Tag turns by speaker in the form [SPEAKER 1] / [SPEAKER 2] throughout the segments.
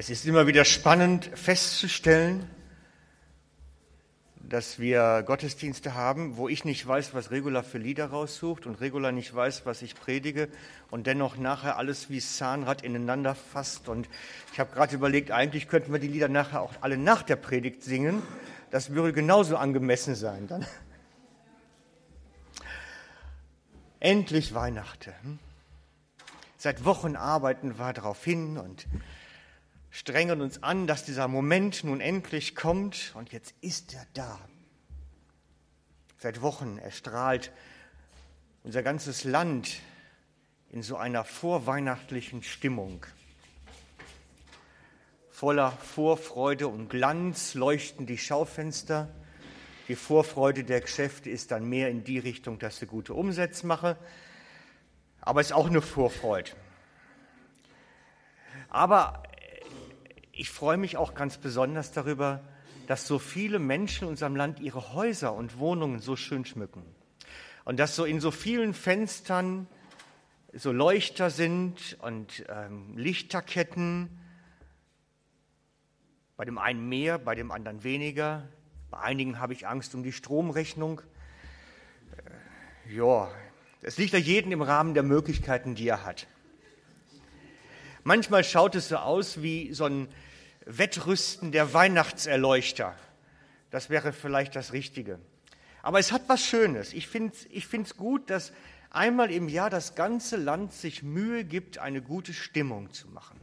[SPEAKER 1] Es ist immer wieder spannend festzustellen, dass wir Gottesdienste haben, wo ich nicht weiß, was Regula für Lieder raussucht und Regula nicht weiß, was ich predige und dennoch nachher alles wie Zahnrad ineinander fasst. Und ich habe gerade überlegt, eigentlich könnten wir die Lieder nachher auch alle nach der Predigt singen. Das würde genauso angemessen sein dann. Endlich Weihnachten. Hm? Seit Wochen arbeiten wir darauf hin und strengen uns an, dass dieser Moment nun endlich kommt und jetzt ist er da. Seit Wochen erstrahlt unser ganzes Land in so einer vorweihnachtlichen Stimmung. Voller Vorfreude und Glanz leuchten die Schaufenster. Die Vorfreude der Geschäfte ist dann mehr in die Richtung, dass sie gute Umsätze machen. Aber es ist auch eine Vorfreude. Aber ich freue mich auch ganz besonders darüber, dass so viele Menschen in unserem Land ihre Häuser und Wohnungen so schön schmücken. Und dass so in so vielen Fenstern so Leuchter sind und ähm, Lichterketten. Bei dem einen mehr, bei dem anderen weniger. Bei einigen habe ich Angst um die Stromrechnung. Äh, ja, es liegt ja jeden im Rahmen der Möglichkeiten, die er hat. Manchmal schaut es so aus wie so ein Wettrüsten der Weihnachtserleuchter. Das wäre vielleicht das Richtige. Aber es hat was Schönes. Ich finde es ich gut, dass einmal im Jahr das ganze Land sich Mühe gibt, eine gute Stimmung zu machen.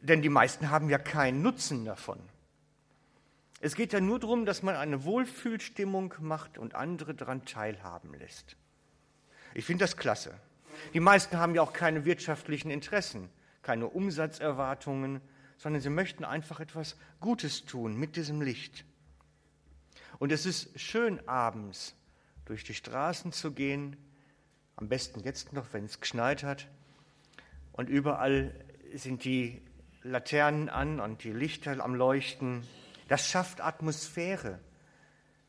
[SPEAKER 1] Denn die meisten haben ja keinen Nutzen davon. Es geht ja nur darum, dass man eine Wohlfühlstimmung macht und andere daran teilhaben lässt. Ich finde das klasse. Die meisten haben ja auch keine wirtschaftlichen Interessen keine Umsatzerwartungen, sondern sie möchten einfach etwas Gutes tun mit diesem Licht. Und es ist schön, abends durch die Straßen zu gehen, am besten jetzt noch, wenn es geschneit hat, und überall sind die Laternen an und die Lichter am Leuchten. Das schafft Atmosphäre,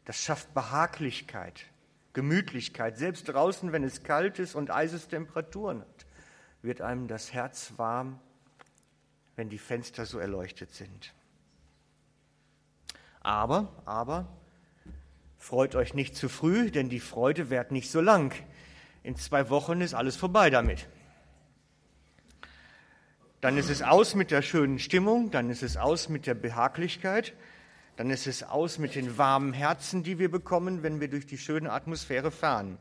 [SPEAKER 1] das schafft Behaglichkeit, Gemütlichkeit, selbst draußen, wenn es kalt ist und Eisestemperaturen hat wird einem das Herz warm, wenn die Fenster so erleuchtet sind. Aber, aber, freut euch nicht zu früh, denn die Freude währt nicht so lang. In zwei Wochen ist alles vorbei damit. Dann ist es aus mit der schönen Stimmung, dann ist es aus mit der Behaglichkeit, dann ist es aus mit den warmen Herzen, die wir bekommen, wenn wir durch die schöne Atmosphäre fahren.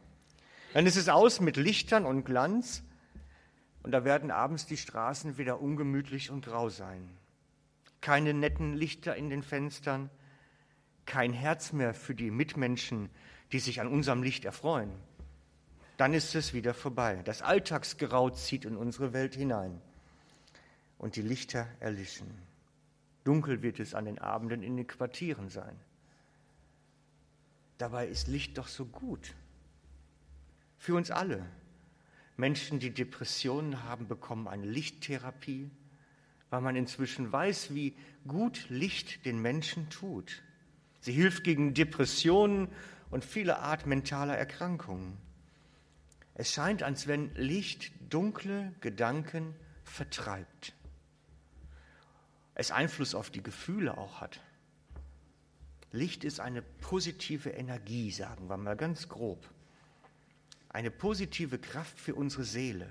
[SPEAKER 1] Dann ist es aus mit Lichtern und Glanz, und da werden abends die Straßen wieder ungemütlich und grau sein. Keine netten Lichter in den Fenstern, kein Herz mehr für die Mitmenschen, die sich an unserem Licht erfreuen. Dann ist es wieder vorbei. Das Alltagsgrau zieht in unsere Welt hinein und die Lichter erlischen. Dunkel wird es an den Abenden in den Quartieren sein. Dabei ist Licht doch so gut. Für uns alle. Menschen, die Depressionen haben, bekommen eine Lichttherapie, weil man inzwischen weiß, wie gut Licht den Menschen tut. Sie hilft gegen Depressionen und viele Art mentaler Erkrankungen. Es scheint, als wenn Licht dunkle Gedanken vertreibt. Es Einfluss auf die Gefühle auch hat. Licht ist eine positive Energie, sagen wir mal ganz grob eine positive Kraft für unsere Seele.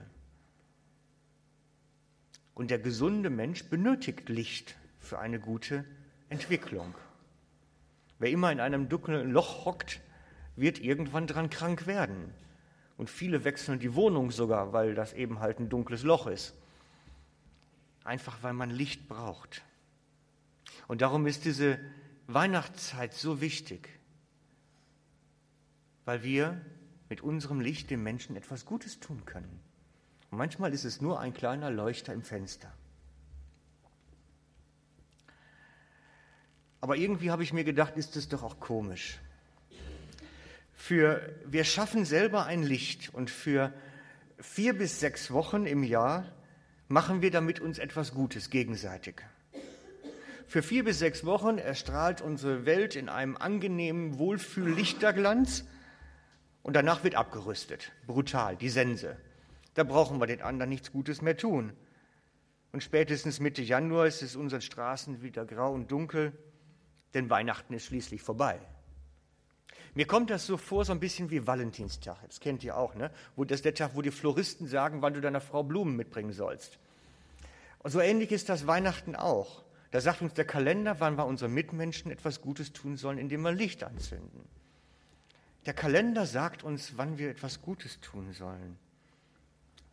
[SPEAKER 1] Und der gesunde Mensch benötigt Licht für eine gute Entwicklung. Wer immer in einem dunklen Loch hockt, wird irgendwann dran krank werden. Und viele wechseln die Wohnung sogar, weil das eben halt ein dunkles Loch ist. Einfach weil man Licht braucht. Und darum ist diese Weihnachtszeit so wichtig, weil wir mit unserem Licht dem Menschen etwas Gutes tun können. Und manchmal ist es nur ein kleiner Leuchter im Fenster. Aber irgendwie habe ich mir gedacht, ist es doch auch komisch. Für, wir schaffen selber ein Licht und für vier bis sechs Wochen im Jahr machen wir damit uns etwas Gutes gegenseitig. Für vier bis sechs Wochen erstrahlt unsere Welt in einem angenehmen Wohlfühl-Lichterglanz und danach wird abgerüstet. Brutal, die Sense. Da brauchen wir den anderen nichts Gutes mehr tun. Und spätestens Mitte Januar ist es unseren Straßen wieder grau und dunkel, denn Weihnachten ist schließlich vorbei. Mir kommt das so vor, so ein bisschen wie Valentinstag. Das kennt ihr auch, ne? Wo das ist der Tag, wo die Floristen sagen, wann du deiner Frau Blumen mitbringen sollst. Und so ähnlich ist das Weihnachten auch. Da sagt uns der Kalender, wann wir unseren Mitmenschen etwas Gutes tun sollen, indem wir Licht anzünden. Der Kalender sagt uns, wann wir etwas Gutes tun sollen.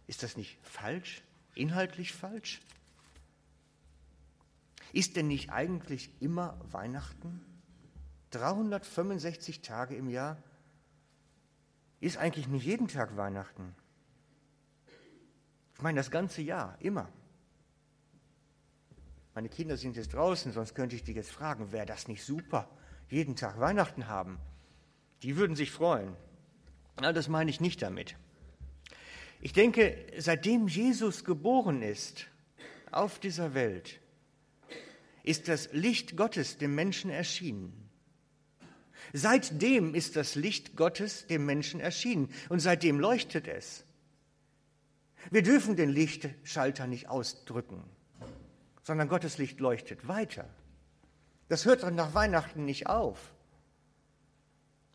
[SPEAKER 1] Ist das nicht falsch? Inhaltlich falsch? Ist denn nicht eigentlich immer Weihnachten? 365 Tage im Jahr? Ist eigentlich nicht jeden Tag Weihnachten? Ich meine, das ganze Jahr, immer. Meine Kinder sind jetzt draußen, sonst könnte ich die jetzt fragen, wäre das nicht super, jeden Tag Weihnachten haben? Die würden sich freuen. Na, das meine ich nicht damit. Ich denke, seitdem Jesus geboren ist auf dieser Welt, ist das Licht Gottes dem Menschen erschienen. Seitdem ist das Licht Gottes dem Menschen erschienen und seitdem leuchtet es. Wir dürfen den Lichtschalter nicht ausdrücken, sondern Gottes Licht leuchtet weiter. Das hört dann nach Weihnachten nicht auf.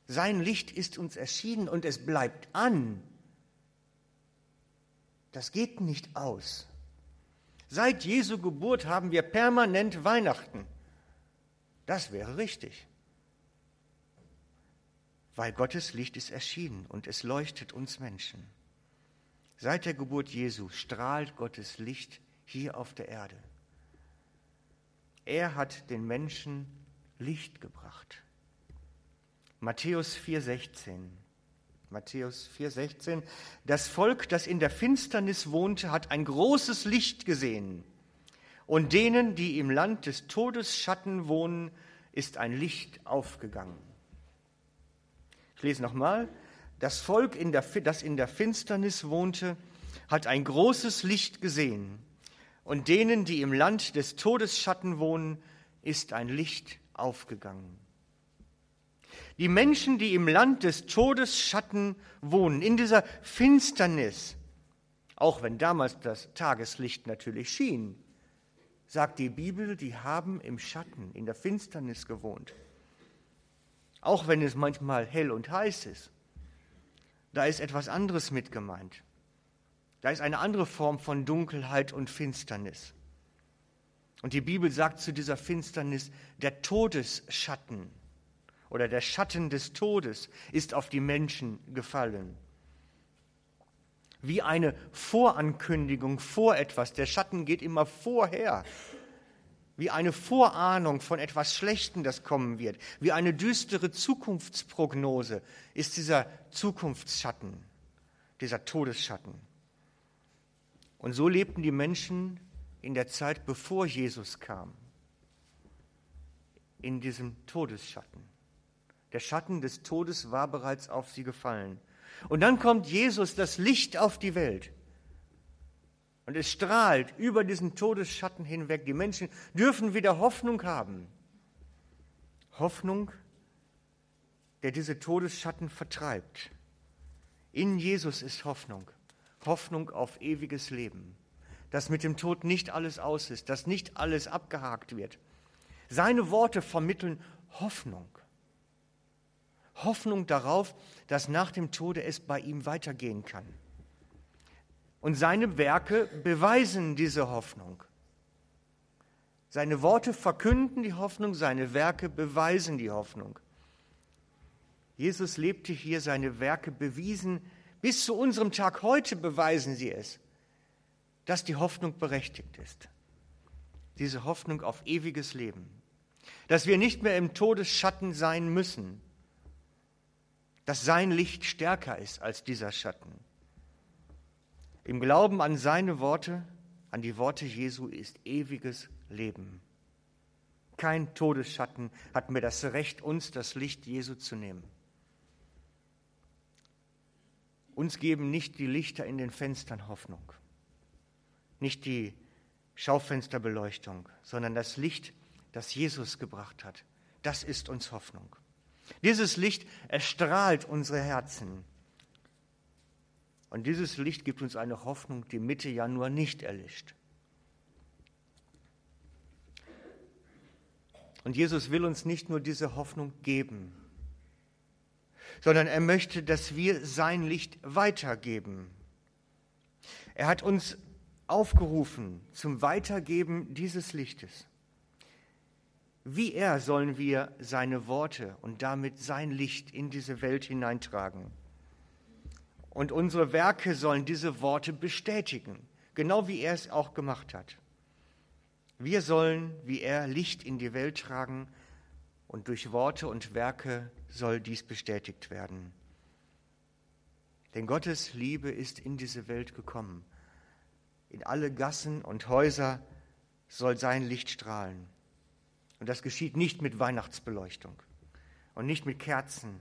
[SPEAKER 1] Sein Licht ist uns erschienen und es bleibt an. Das geht nicht aus. Seit Jesu Geburt haben wir permanent Weihnachten. Das wäre richtig. Weil Gottes Licht ist erschienen und es leuchtet uns Menschen. Seit der Geburt Jesu strahlt Gottes Licht hier auf der Erde. Er hat den Menschen Licht gebracht. Matthäus 4,16. Matthäus 4,16. Das Volk, das in der Finsternis wohnte, hat ein großes Licht gesehen. Und denen, die im Land des Todesschatten wohnen, ist ein Licht aufgegangen. Ich lese nochmal. Das Volk, in der, das in der Finsternis wohnte, hat ein großes Licht gesehen. Und denen, die im Land des Todesschatten wohnen, ist ein Licht aufgegangen. Die Menschen, die im Land des Todesschatten wohnen, in dieser Finsternis, auch wenn damals das Tageslicht natürlich schien, sagt die Bibel, die haben im Schatten, in der Finsternis gewohnt. Auch wenn es manchmal hell und heiß ist. Da ist etwas anderes mit gemeint. Da ist eine andere Form von Dunkelheit und Finsternis. Und die Bibel sagt zu dieser Finsternis der Todesschatten oder der Schatten des Todes ist auf die Menschen gefallen. Wie eine Vorankündigung vor etwas. Der Schatten geht immer vorher. Wie eine Vorahnung von etwas Schlechtem, das kommen wird. Wie eine düstere Zukunftsprognose ist dieser Zukunftsschatten, dieser Todesschatten. Und so lebten die Menschen in der Zeit, bevor Jesus kam, in diesem Todesschatten. Der Schatten des Todes war bereits auf sie gefallen. Und dann kommt Jesus, das Licht auf die Welt. Und es strahlt über diesen Todesschatten hinweg. Die Menschen dürfen wieder Hoffnung haben. Hoffnung, der diese Todesschatten vertreibt. In Jesus ist Hoffnung. Hoffnung auf ewiges Leben. Dass mit dem Tod nicht alles aus ist, dass nicht alles abgehakt wird. Seine Worte vermitteln Hoffnung. Hoffnung darauf, dass nach dem Tode es bei ihm weitergehen kann. Und seine Werke beweisen diese Hoffnung. Seine Worte verkünden die Hoffnung, seine Werke beweisen die Hoffnung. Jesus lebte hier, seine Werke bewiesen, bis zu unserem Tag heute beweisen sie es, dass die Hoffnung berechtigt ist. Diese Hoffnung auf ewiges Leben. Dass wir nicht mehr im Todesschatten sein müssen, dass sein Licht stärker ist als dieser Schatten. Im Glauben an seine Worte, an die Worte Jesu ist ewiges Leben. Kein Todesschatten hat mir das Recht, uns das Licht Jesu zu nehmen. Uns geben nicht die Lichter in den Fenstern Hoffnung, nicht die Schaufensterbeleuchtung, sondern das Licht, das Jesus gebracht hat. Das ist uns Hoffnung. Dieses Licht erstrahlt unsere Herzen. Und dieses Licht gibt uns eine Hoffnung, die Mitte Januar nicht erlischt. Und Jesus will uns nicht nur diese Hoffnung geben, sondern er möchte, dass wir sein Licht weitergeben. Er hat uns aufgerufen zum Weitergeben dieses Lichtes. Wie er sollen wir seine Worte und damit sein Licht in diese Welt hineintragen. Und unsere Werke sollen diese Worte bestätigen, genau wie er es auch gemacht hat. Wir sollen wie er Licht in die Welt tragen und durch Worte und Werke soll dies bestätigt werden. Denn Gottes Liebe ist in diese Welt gekommen. In alle Gassen und Häuser soll sein Licht strahlen. Und das geschieht nicht mit Weihnachtsbeleuchtung und nicht mit Kerzen,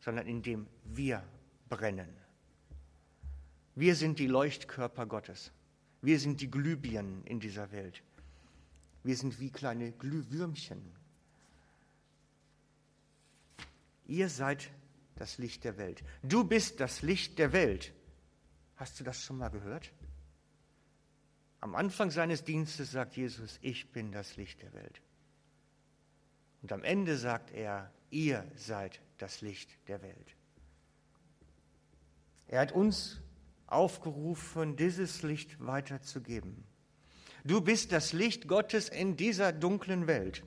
[SPEAKER 1] sondern indem wir brennen. Wir sind die Leuchtkörper Gottes. Wir sind die Glühbirnen in dieser Welt. Wir sind wie kleine Glühwürmchen. Ihr seid das Licht der Welt. Du bist das Licht der Welt. Hast du das schon mal gehört? Am Anfang seines Dienstes sagt Jesus, ich bin das Licht der Welt. Und am Ende sagt er, ihr seid das Licht der Welt. Er hat uns aufgerufen, dieses Licht weiterzugeben. Du bist das Licht Gottes in dieser dunklen Welt.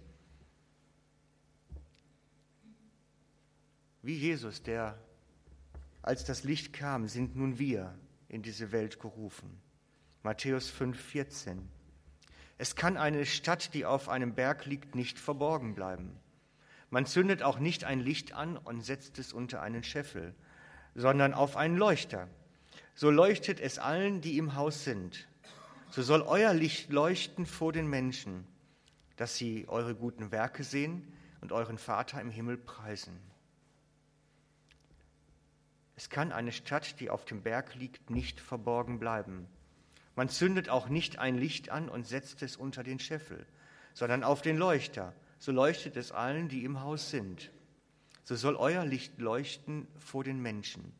[SPEAKER 1] Wie Jesus, der als das Licht kam, sind nun wir in diese Welt gerufen. Matthäus 5, 14. Es kann eine Stadt, die auf einem Berg liegt, nicht verborgen bleiben. Man zündet auch nicht ein Licht an und setzt es unter einen Scheffel, sondern auf einen Leuchter. So leuchtet es allen, die im Haus sind. So soll euer Licht leuchten vor den Menschen, dass sie eure guten Werke sehen und euren Vater im Himmel preisen. Es kann eine Stadt, die auf dem Berg liegt, nicht verborgen bleiben. Man zündet auch nicht ein Licht an und setzt es unter den Scheffel, sondern auf den Leuchter. So leuchtet es allen, die im Haus sind. So soll euer Licht leuchten vor den Menschen,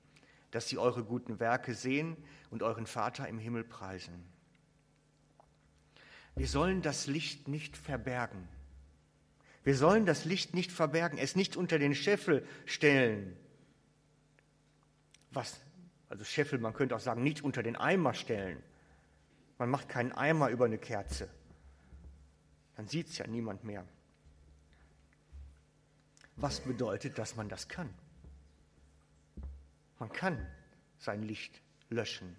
[SPEAKER 1] dass sie eure guten Werke sehen und euren Vater im Himmel preisen. Wir sollen das Licht nicht verbergen. Wir sollen das Licht nicht verbergen, es nicht unter den Scheffel stellen. Was? Also Scheffel, man könnte auch sagen, nicht unter den Eimer stellen. Man macht keinen Eimer über eine Kerze. Dann sieht es ja niemand mehr. Was bedeutet, dass man das kann? Man kann sein Licht löschen,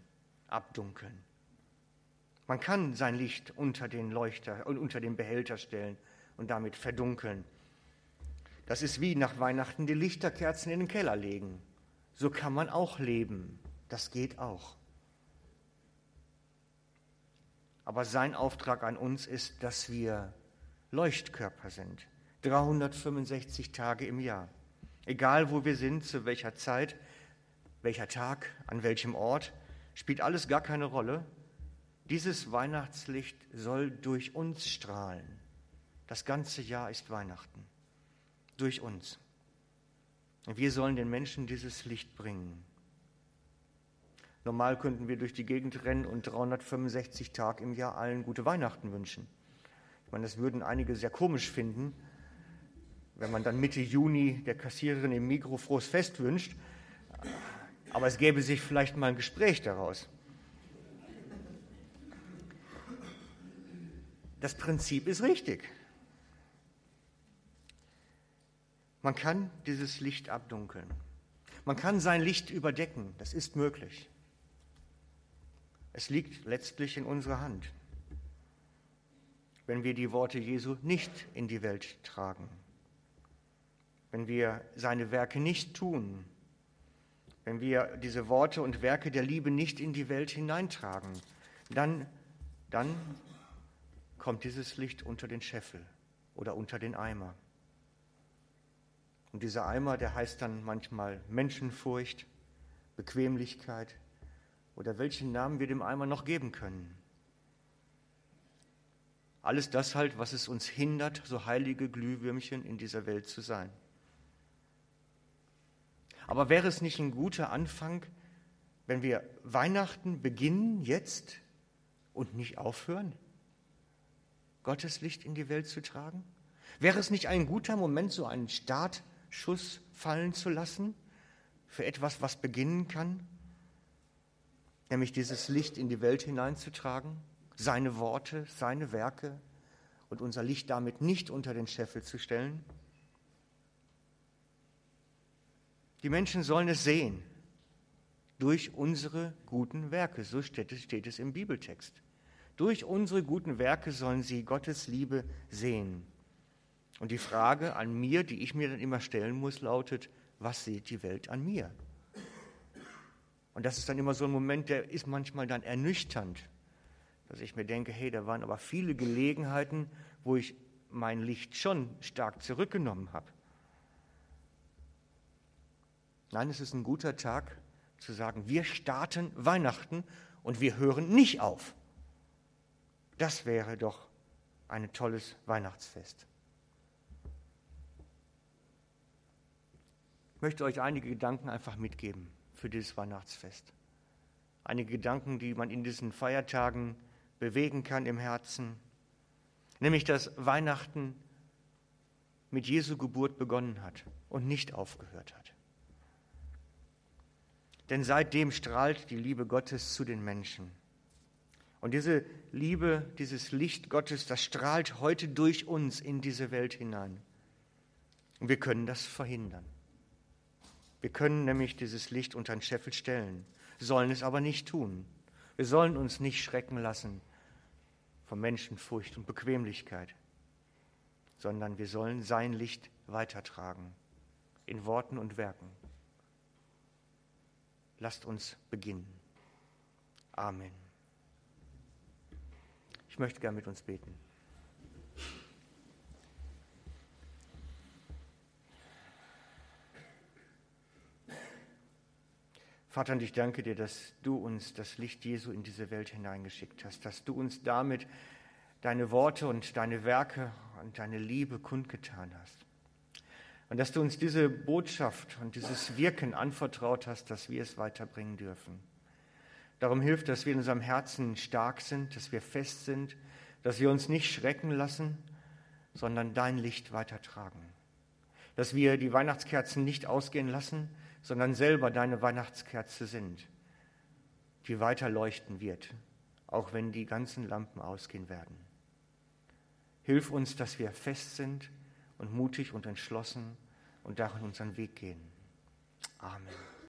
[SPEAKER 1] abdunkeln. Man kann sein Licht unter den Leuchter und unter den Behälter stellen und damit verdunkeln. Das ist wie nach Weihnachten die Lichterkerzen in den Keller legen. So kann man auch leben. Das geht auch. Aber sein Auftrag an uns ist, dass wir Leuchtkörper sind. 365 Tage im Jahr. Egal wo wir sind, zu welcher Zeit, welcher Tag, an welchem Ort, spielt alles gar keine Rolle. Dieses Weihnachtslicht soll durch uns strahlen. Das ganze Jahr ist Weihnachten. Durch uns. Und wir sollen den Menschen dieses Licht bringen. Normal könnten wir durch die Gegend rennen und 365 Tage im Jahr allen gute Weihnachten wünschen. Ich meine, das würden einige sehr komisch finden, wenn man dann Mitte Juni der Kassiererin im Mikro frohes Fest wünscht. Aber es gäbe sich vielleicht mal ein Gespräch daraus. Das Prinzip ist richtig. Man kann dieses Licht abdunkeln. Man kann sein Licht überdecken. Das ist möglich. Es liegt letztlich in unserer Hand, wenn wir die Worte Jesu nicht in die Welt tragen, wenn wir seine Werke nicht tun, wenn wir diese Worte und Werke der Liebe nicht in die Welt hineintragen, dann, dann kommt dieses Licht unter den Scheffel oder unter den Eimer. Und dieser Eimer, der heißt dann manchmal Menschenfurcht, Bequemlichkeit, oder welchen Namen wir dem Eimer noch geben können. Alles das halt, was es uns hindert, so heilige Glühwürmchen in dieser Welt zu sein. Aber wäre es nicht ein guter Anfang, wenn wir Weihnachten beginnen jetzt und nicht aufhören, Gottes Licht in die Welt zu tragen? Wäre es nicht ein guter Moment, so einen Startschuss fallen zu lassen für etwas, was beginnen kann? Nämlich dieses Licht in die Welt hineinzutragen, seine Worte, seine Werke und unser Licht damit nicht unter den Scheffel zu stellen? Die Menschen sollen es sehen durch unsere guten Werke. So steht es, steht es im Bibeltext. Durch unsere guten Werke sollen sie Gottes Liebe sehen. Und die Frage an mir, die ich mir dann immer stellen muss, lautet, was sieht die Welt an mir? Und das ist dann immer so ein Moment, der ist manchmal dann ernüchternd, dass ich mir denke, hey, da waren aber viele Gelegenheiten, wo ich mein Licht schon stark zurückgenommen habe. Nein, es ist ein guter Tag zu sagen, wir starten Weihnachten und wir hören nicht auf. Das wäre doch ein tolles Weihnachtsfest. Ich möchte euch einige Gedanken einfach mitgeben für dieses Weihnachtsfest. Einige Gedanken, die man in diesen Feiertagen bewegen kann im Herzen. Nämlich, dass Weihnachten mit Jesu Geburt begonnen hat und nicht aufgehört hat. Denn seitdem strahlt die Liebe Gottes zu den Menschen. Und diese Liebe, dieses Licht Gottes, das strahlt heute durch uns in diese Welt hinein. Und wir können das verhindern. Wir können nämlich dieses Licht unter den Scheffel stellen, sollen es aber nicht tun. Wir sollen uns nicht schrecken lassen von Menschenfurcht und Bequemlichkeit, sondern wir sollen sein Licht weitertragen in Worten und Werken. Lasst uns beginnen. Amen. Ich möchte gern mit uns beten. Vater, und ich danke dir, dass du uns das Licht Jesu in diese Welt hineingeschickt hast, dass du uns damit deine Worte und deine Werke und deine Liebe kundgetan hast. Und dass du uns diese Botschaft und dieses Wirken anvertraut hast, dass wir es weiterbringen dürfen. Darum hilft, dass wir in unserem Herzen stark sind, dass wir fest sind, dass wir uns nicht schrecken lassen, sondern dein Licht weitertragen. Dass wir die Weihnachtskerzen nicht ausgehen lassen, sondern selber deine Weihnachtskerze sind, die weiter leuchten wird, auch wenn die ganzen Lampen ausgehen werden. Hilf uns, dass wir fest sind und mutig und entschlossen und darin unseren Weg gehen. Amen.